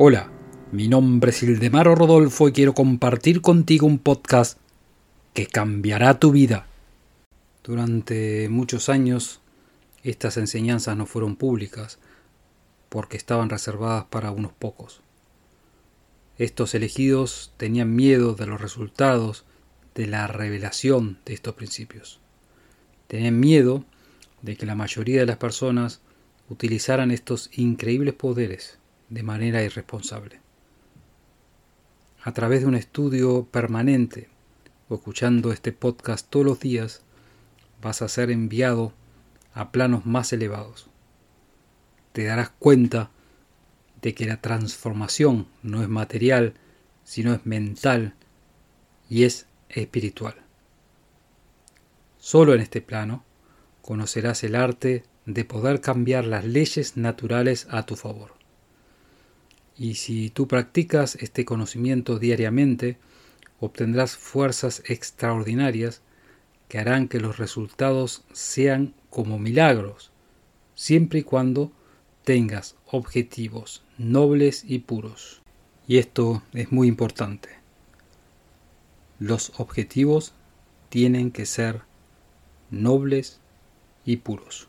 Hola, mi nombre es Ildemaro Rodolfo y quiero compartir contigo un podcast que cambiará tu vida. Durante muchos años estas enseñanzas no fueron públicas porque estaban reservadas para unos pocos. Estos elegidos tenían miedo de los resultados de la revelación de estos principios. Tenían miedo de que la mayoría de las personas utilizaran estos increíbles poderes de manera irresponsable. A través de un estudio permanente o escuchando este podcast todos los días, vas a ser enviado a planos más elevados. Te darás cuenta de que la transformación no es material, sino es mental y es espiritual. Solo en este plano conocerás el arte de poder cambiar las leyes naturales a tu favor. Y si tú practicas este conocimiento diariamente, obtendrás fuerzas extraordinarias que harán que los resultados sean como milagros, siempre y cuando tengas objetivos nobles y puros. Y esto es muy importante. Los objetivos tienen que ser nobles y puros.